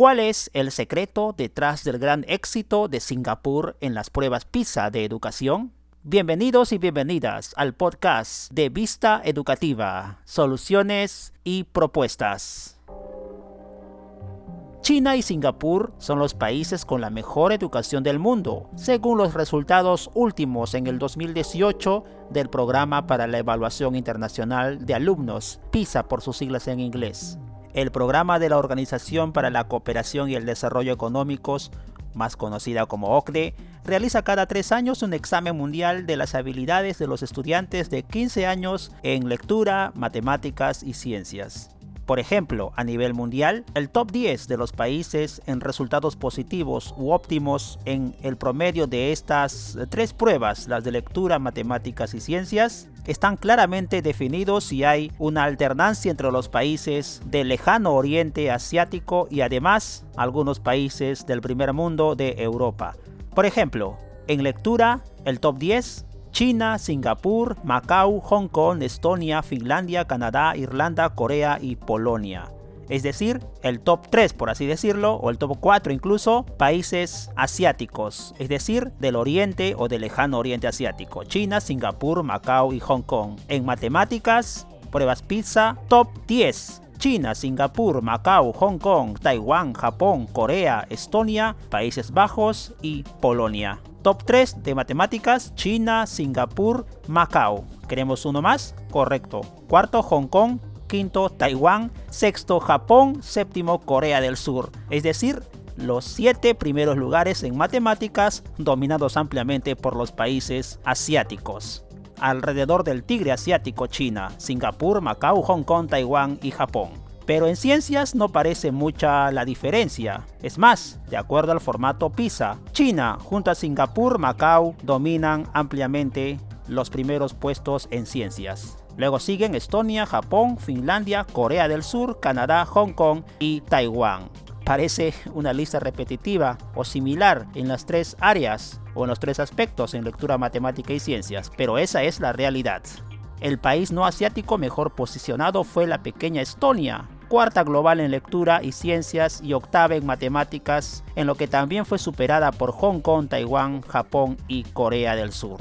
¿Cuál es el secreto detrás del gran éxito de Singapur en las pruebas PISA de educación? Bienvenidos y bienvenidas al podcast de Vista Educativa, Soluciones y Propuestas. China y Singapur son los países con la mejor educación del mundo, según los resultados últimos en el 2018 del Programa para la Evaluación Internacional de Alumnos, PISA por sus siglas en inglés. El programa de la Organización para la Cooperación y el Desarrollo Económicos, más conocida como OCDE, realiza cada tres años un examen mundial de las habilidades de los estudiantes de 15 años en lectura, matemáticas y ciencias. Por ejemplo, a nivel mundial, el top 10 de los países en resultados positivos u óptimos en el promedio de estas tres pruebas, las de lectura, matemáticas y ciencias, están claramente definidos y hay una alternancia entre los países del lejano oriente asiático y además algunos países del primer mundo de Europa. Por ejemplo, en lectura, el top 10 China, Singapur, Macao, Hong Kong, Estonia, Finlandia, Canadá, Irlanda, Corea y Polonia. Es decir, el top 3, por así decirlo, o el top 4 incluso, países asiáticos, es decir, del oriente o del lejano oriente asiático. China, Singapur, Macao y Hong Kong. En matemáticas, pruebas PISA, top 10. China, Singapur, Macao, Hong Kong, Taiwán, Japón, Corea, Estonia, Países Bajos y Polonia. Top 3 de matemáticas, China, Singapur, Macao. ¿Queremos uno más? Correcto. Cuarto, Hong Kong. Quinto, Taiwán. Sexto, Japón. Séptimo, Corea del Sur. Es decir, los siete primeros lugares en matemáticas dominados ampliamente por los países asiáticos. Alrededor del tigre asiático China, Singapur, Macao, Hong Kong, Taiwán y Japón. Pero en ciencias no parece mucha la diferencia. Es más, de acuerdo al formato PISA, China junto a Singapur, Macao dominan ampliamente los primeros puestos en ciencias. Luego siguen Estonia, Japón, Finlandia, Corea del Sur, Canadá, Hong Kong y Taiwán. Parece una lista repetitiva o similar en las tres áreas o en los tres aspectos en lectura, matemática y ciencias, pero esa es la realidad. El país no asiático mejor posicionado fue la pequeña Estonia, cuarta global en lectura y ciencias y octava en matemáticas, en lo que también fue superada por Hong Kong, Taiwán, Japón y Corea del Sur.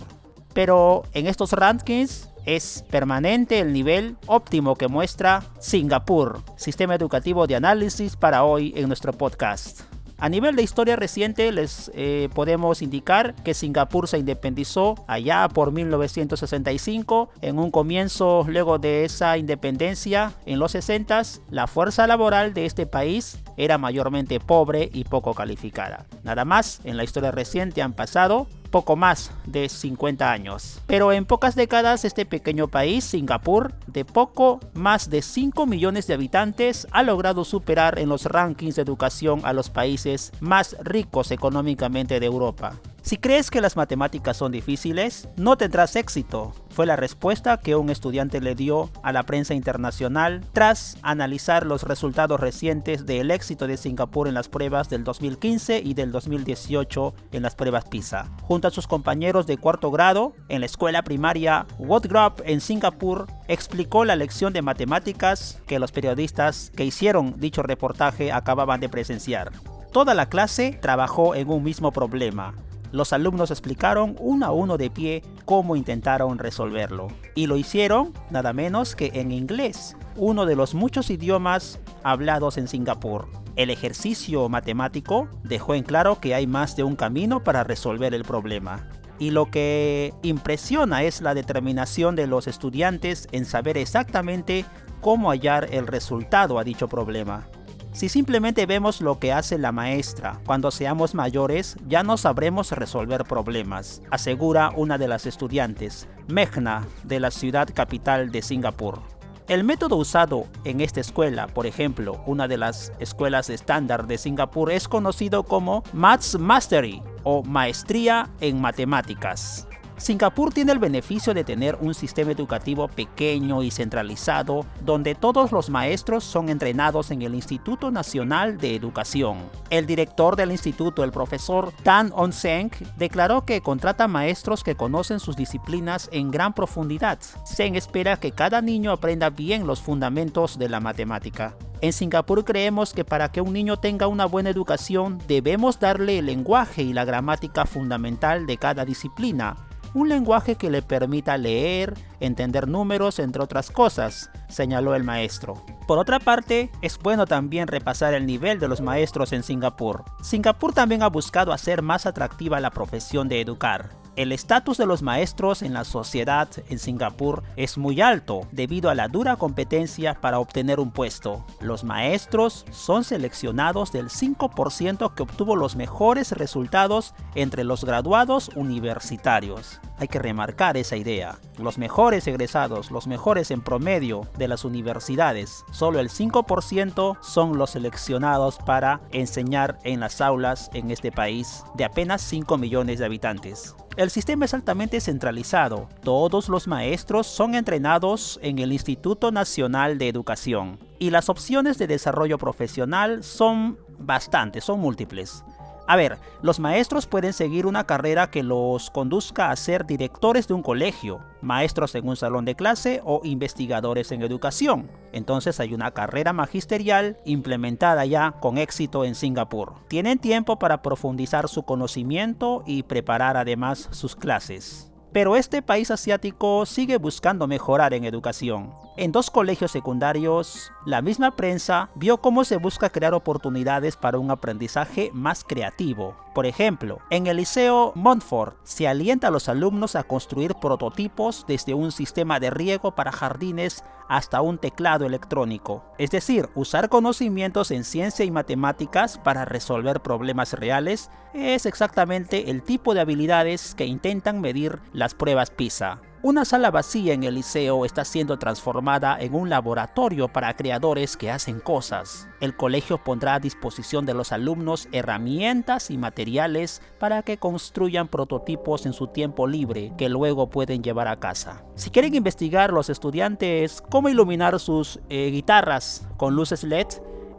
Pero en estos rankings es permanente el nivel óptimo que muestra Singapur, sistema educativo de análisis para hoy en nuestro podcast. A nivel de historia reciente les eh, podemos indicar que Singapur se independizó allá por 1965. En un comienzo luego de esa independencia en los 60 la fuerza laboral de este país era mayormente pobre y poco calificada. Nada más, en la historia reciente han pasado poco más de 50 años. Pero en pocas décadas este pequeño país, Singapur, de poco más de 5 millones de habitantes, ha logrado superar en los rankings de educación a los países más ricos económicamente de Europa. Si crees que las matemáticas son difíciles, no tendrás éxito, fue la respuesta que un estudiante le dio a la prensa internacional tras analizar los resultados recientes del éxito de Singapur en las pruebas del 2015 y del 2018 en las pruebas PISA. Junto a sus compañeros de cuarto grado, en la escuela primaria Wotgrap en Singapur, explicó la lección de matemáticas que los periodistas que hicieron dicho reportaje acababan de presenciar. Toda la clase trabajó en un mismo problema, los alumnos explicaron uno a uno de pie cómo intentaron resolverlo. Y lo hicieron nada menos que en inglés, uno de los muchos idiomas hablados en Singapur. El ejercicio matemático dejó en claro que hay más de un camino para resolver el problema. Y lo que impresiona es la determinación de los estudiantes en saber exactamente cómo hallar el resultado a dicho problema. Si simplemente vemos lo que hace la maestra, cuando seamos mayores ya no sabremos resolver problemas, asegura una de las estudiantes, Meghna, de la ciudad capital de Singapur. El método usado en esta escuela, por ejemplo, una de las escuelas estándar de Singapur, es conocido como Maths Mastery o Maestría en Matemáticas. Singapur tiene el beneficio de tener un sistema educativo pequeño y centralizado, donde todos los maestros son entrenados en el Instituto Nacional de Educación. El director del instituto, el profesor Tan On-seng, declaró que contrata maestros que conocen sus disciplinas en gran profundidad. Se espera que cada niño aprenda bien los fundamentos de la matemática. En Singapur creemos que para que un niño tenga una buena educación debemos darle el lenguaje y la gramática fundamental de cada disciplina, un lenguaje que le permita leer, entender números, entre otras cosas, señaló el maestro. Por otra parte, es bueno también repasar el nivel de los maestros en Singapur. Singapur también ha buscado hacer más atractiva la profesión de educar. El estatus de los maestros en la sociedad en Singapur es muy alto debido a la dura competencia para obtener un puesto. Los maestros son seleccionados del 5% que obtuvo los mejores resultados entre los graduados universitarios. Hay que remarcar esa idea. Los mejores egresados, los mejores en promedio de las universidades, solo el 5% son los seleccionados para enseñar en las aulas en este país de apenas 5 millones de habitantes. El sistema es altamente centralizado. Todos los maestros son entrenados en el Instituto Nacional de Educación. Y las opciones de desarrollo profesional son bastantes, son múltiples. A ver, los maestros pueden seguir una carrera que los conduzca a ser directores de un colegio, maestros en un salón de clase o investigadores en educación. Entonces hay una carrera magisterial implementada ya con éxito en Singapur. Tienen tiempo para profundizar su conocimiento y preparar además sus clases. Pero este país asiático sigue buscando mejorar en educación. En dos colegios secundarios, la misma prensa vio cómo se busca crear oportunidades para un aprendizaje más creativo. Por ejemplo, en el Liceo Montfort se alienta a los alumnos a construir prototipos desde un sistema de riego para jardines hasta un teclado electrónico. Es decir, usar conocimientos en ciencia y matemáticas para resolver problemas reales es exactamente el tipo de habilidades que intentan medir las pruebas PISA. Una sala vacía en el liceo está siendo transformada en un laboratorio para creadores que hacen cosas. El colegio pondrá a disposición de los alumnos herramientas y materiales para que construyan prototipos en su tiempo libre que luego pueden llevar a casa. Si quieren investigar los estudiantes cómo iluminar sus eh, guitarras con luces LED,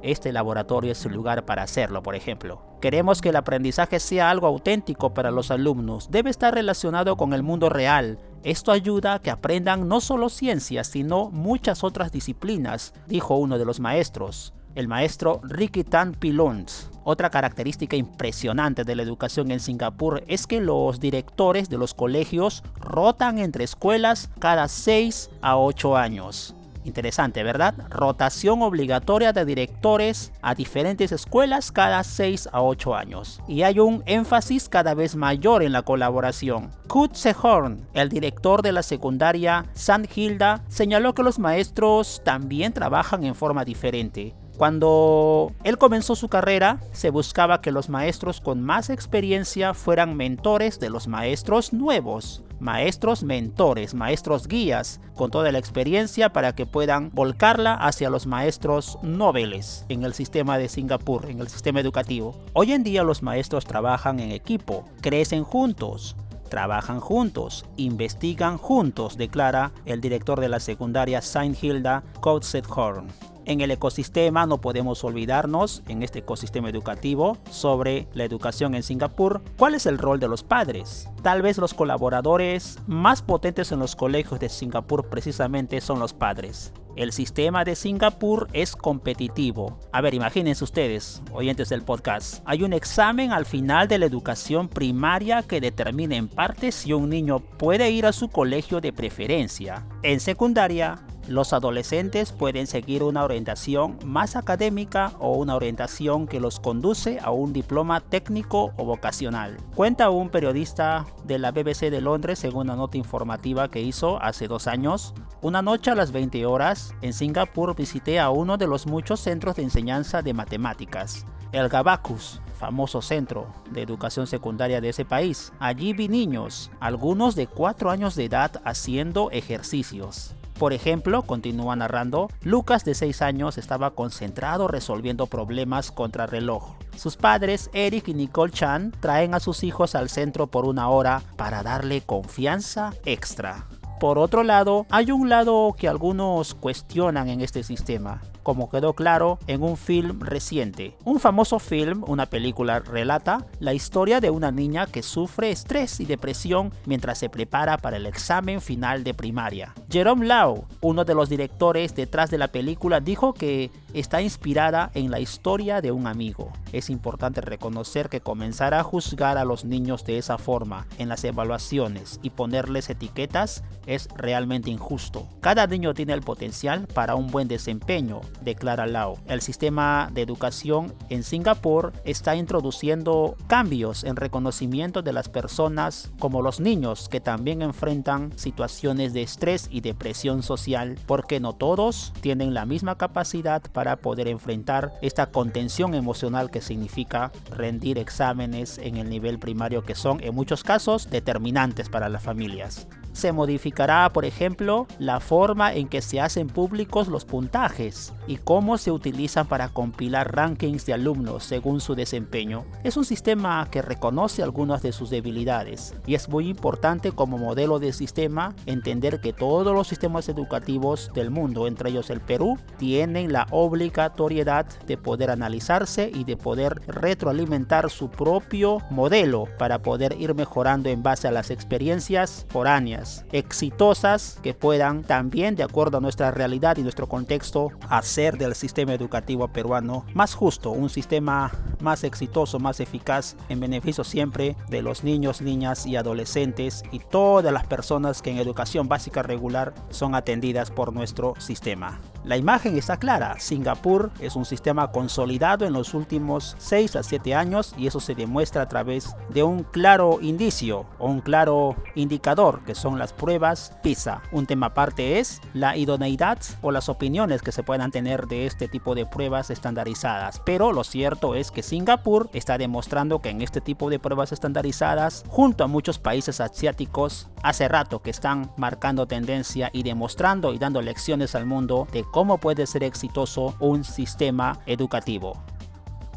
este laboratorio es el lugar para hacerlo, por ejemplo. Queremos que el aprendizaje sea algo auténtico para los alumnos. Debe estar relacionado con el mundo real. Esto ayuda a que aprendan no solo ciencias, sino muchas otras disciplinas, dijo uno de los maestros, el maestro Ricky Tan Pilons. Otra característica impresionante de la educación en Singapur es que los directores de los colegios rotan entre escuelas cada 6 a 8 años. Interesante, ¿verdad? Rotación obligatoria de directores a diferentes escuelas cada 6 a 8 años. Y hay un énfasis cada vez mayor en la colaboración. Kut Sehorn, el director de la secundaria San Hilda, señaló que los maestros también trabajan en forma diferente. Cuando él comenzó su carrera, se buscaba que los maestros con más experiencia fueran mentores de los maestros nuevos. Maestros mentores, maestros guías, con toda la experiencia para que puedan volcarla hacia los maestros noveles en el sistema de Singapur, en el sistema educativo. Hoy en día los maestros trabajan en equipo, crecen juntos, trabajan juntos, investigan juntos, declara el director de la secundaria Saint Hilda, Coatzet Horn. En el ecosistema no podemos olvidarnos, en este ecosistema educativo, sobre la educación en Singapur, cuál es el rol de los padres. Tal vez los colaboradores más potentes en los colegios de Singapur precisamente son los padres. El sistema de Singapur es competitivo. A ver, imagínense ustedes, oyentes del podcast, hay un examen al final de la educación primaria que determina en parte si un niño puede ir a su colegio de preferencia. En secundaria, los adolescentes pueden seguir una orientación más académica o una orientación que los conduce a un diploma técnico o vocacional. Cuenta un periodista de la BBC de Londres según una nota informativa que hizo hace dos años. Una noche a las 20 horas, en Singapur visité a uno de los muchos centros de enseñanza de matemáticas, el Gabacus, famoso centro de educación secundaria de ese país. Allí vi niños, algunos de 4 años de edad, haciendo ejercicios. Por ejemplo, continúa narrando, Lucas de 6 años estaba concentrado resolviendo problemas contra reloj. Sus padres, Eric y Nicole Chan, traen a sus hijos al centro por una hora para darle confianza extra. Por otro lado, hay un lado que algunos cuestionan en este sistema, como quedó claro en un film reciente. Un famoso film, una película, relata la historia de una niña que sufre estrés y depresión mientras se prepara para el examen final de primaria. Jerome Lau, uno de los directores detrás de la película, dijo que está inspirada en la historia de un amigo. Es importante reconocer que comenzar a juzgar a los niños de esa forma en las evaluaciones y ponerles etiquetas es realmente injusto. Cada niño tiene el potencial para un buen desempeño, declara Lau. El sistema de educación en Singapur está introduciendo cambios en reconocimiento de las personas como los niños que también enfrentan situaciones de estrés y depresión social porque no todos tienen la misma capacidad para poder enfrentar esta contención emocional que significa rendir exámenes en el nivel primario que son en muchos casos determinantes para las familias. Se modificará, por ejemplo, la forma en que se hacen públicos los puntajes y cómo se utilizan para compilar rankings de alumnos según su desempeño. Es un sistema que reconoce algunas de sus debilidades y es muy importante como modelo de sistema entender que todos los sistemas educativos del mundo, entre ellos el Perú, tienen la obligatoriedad de poder analizarse y de poder retroalimentar su propio modelo para poder ir mejorando en base a las experiencias foráneas exitosas que puedan también de acuerdo a nuestra realidad y nuestro contexto hacer del sistema educativo peruano más justo, un sistema más exitoso, más eficaz en beneficio siempre de los niños, niñas y adolescentes y todas las personas que en educación básica regular son atendidas por nuestro sistema. La imagen está clara, Singapur es un sistema consolidado en los últimos 6 a 7 años y eso se demuestra a través de un claro indicio o un claro indicador que son las pruebas PISA. Un tema aparte es la idoneidad o las opiniones que se puedan tener de este tipo de pruebas estandarizadas, pero lo cierto es que Singapur está demostrando que en este tipo de pruebas estandarizadas, junto a muchos países asiáticos, hace rato que están marcando tendencia y demostrando y dando lecciones al mundo de cómo puede ser exitoso un sistema educativo.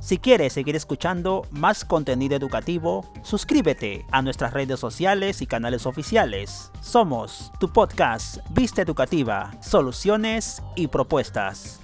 Si quieres seguir escuchando más contenido educativo, suscríbete a nuestras redes sociales y canales oficiales. Somos tu podcast Vista Educativa, Soluciones y Propuestas.